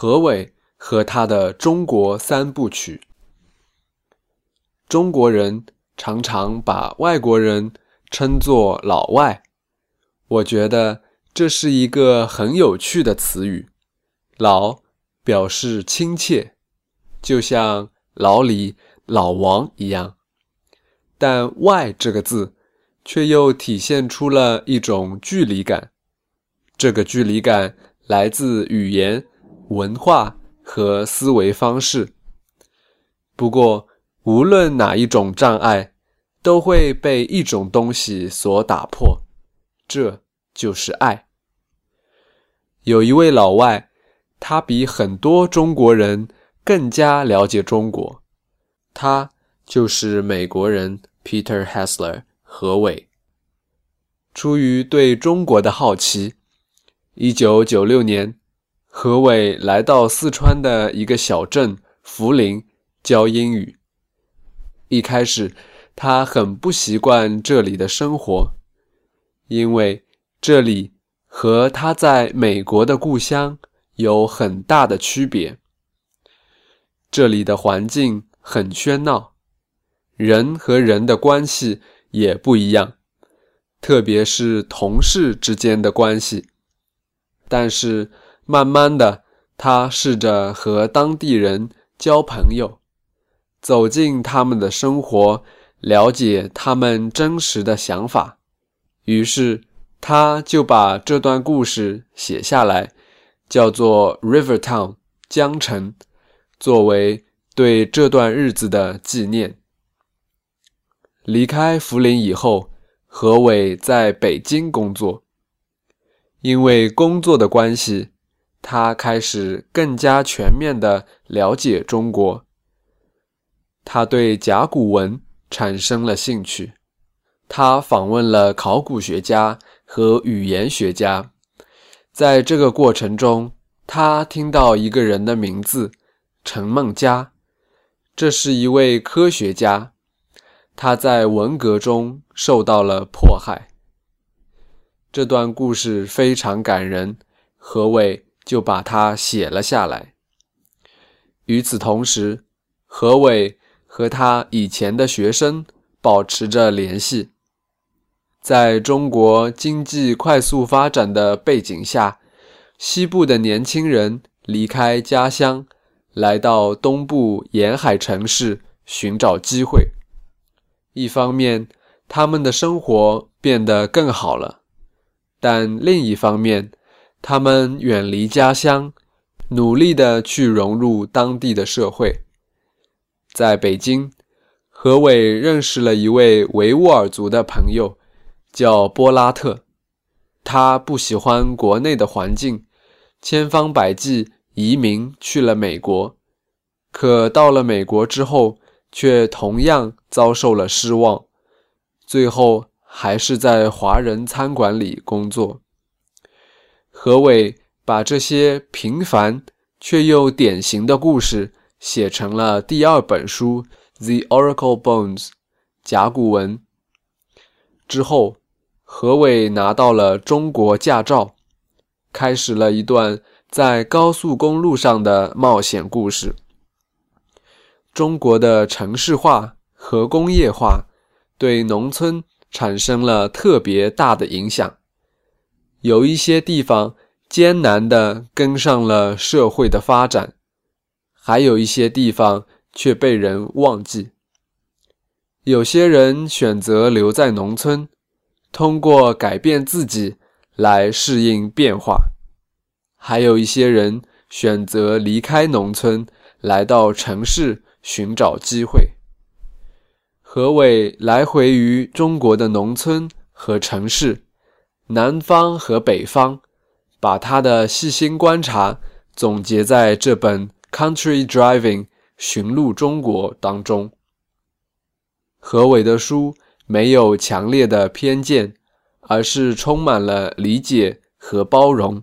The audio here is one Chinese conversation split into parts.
何伟和他的中国三部曲。中国人常常把外国人称作“老外”，我觉得这是一个很有趣的词语。“老”表示亲切，就像老李、老王一样；但“外”这个字却又体现出了一种距离感。这个距离感来自语言。文化和思维方式。不过，无论哪一种障碍，都会被一种东西所打破，这就是爱。有一位老外，他比很多中国人更加了解中国，他就是美国人 Peter Hessler 何伟。出于对中国的好奇，一九九六年。何伟来到四川的一个小镇涪陵教英语。一开始，他很不习惯这里的生活，因为这里和他在美国的故乡有很大的区别。这里的环境很喧闹，人和人的关系也不一样，特别是同事之间的关系。但是，慢慢的，他试着和当地人交朋友，走进他们的生活，了解他们真实的想法。于是，他就把这段故事写下来，叫做《River Town》江城，作为对这段日子的纪念。离开涪陵以后，何伟在北京工作，因为工作的关系。他开始更加全面地了解中国。他对甲骨文产生了兴趣。他访问了考古学家和语言学家。在这个过程中，他听到一个人的名字——陈梦家。这是一位科学家。他在文革中受到了迫害。这段故事非常感人。何伟。就把它写了下来。与此同时，何伟和他以前的学生保持着联系。在中国经济快速发展的背景下，西部的年轻人离开家乡，来到东部沿海城市寻找机会。一方面，他们的生活变得更好了，但另一方面，他们远离家乡，努力的去融入当地的社会。在北京，何伟认识了一位维吾尔族的朋友，叫波拉特。他不喜欢国内的环境，千方百计移民去了美国。可到了美国之后，却同样遭受了失望，最后还是在华人餐馆里工作。何伟把这些平凡却又典型的故事写成了第二本书《The Oracle Bones》甲骨文。之后，何伟拿到了中国驾照，开始了一段在高速公路上的冒险故事。中国的城市化和工业化对农村产生了特别大的影响。有一些地方艰难地跟上了社会的发展，还有一些地方却被人忘记。有些人选择留在农村，通过改变自己来适应变化；还有一些人选择离开农村，来到城市寻找机会。何伟来回于中国的农村和城市。南方和北方，把他的细心观察总结在这本《Country Driving》寻路中国当中。何伟的书没有强烈的偏见，而是充满了理解和包容。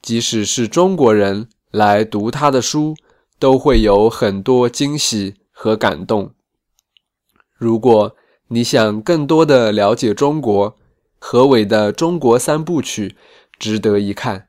即使是中国人来读他的书，都会有很多惊喜和感动。如果你想更多的了解中国，何伟的《中国三部曲》值得一看。